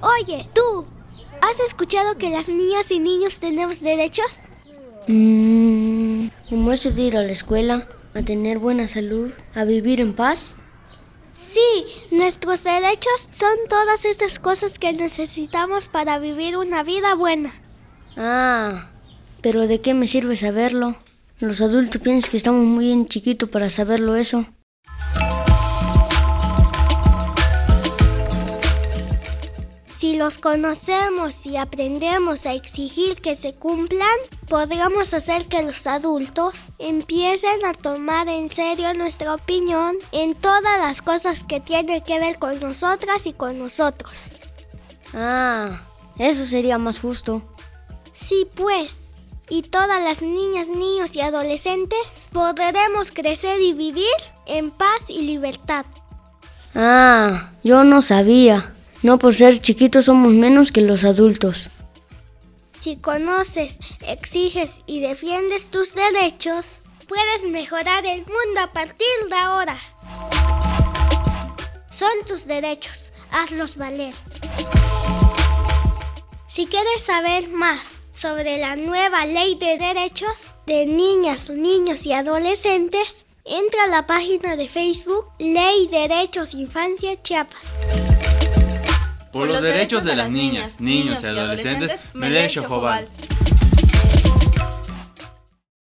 Oye, tú, ¿has escuchado que las niñas y niños tenemos derechos? Mmm, ¿cómo eso de ir a la escuela, a tener buena salud, a vivir en paz? Sí, nuestros derechos son todas esas cosas que necesitamos para vivir una vida buena. Ah, pero ¿de qué me sirve saberlo? Los adultos piensan que estamos muy bien chiquitos para saberlo eso. Los conocemos y aprendemos a exigir que se cumplan, podríamos hacer que los adultos empiecen a tomar en serio nuestra opinión en todas las cosas que tienen que ver con nosotras y con nosotros. Ah, eso sería más justo. Sí, pues. Y todas las niñas, niños y adolescentes podremos crecer y vivir en paz y libertad. Ah, yo no sabía. No por ser chiquitos somos menos que los adultos. Si conoces, exiges y defiendes tus derechos, puedes mejorar el mundo a partir de ahora. Son tus derechos, hazlos valer. Si quieres saber más sobre la nueva ley de derechos de niñas, niños y adolescentes, entra a la página de Facebook Ley Derechos Infancia Chiapas. Por los derechos de las niñas, niños y adolescentes, Melech Jobal.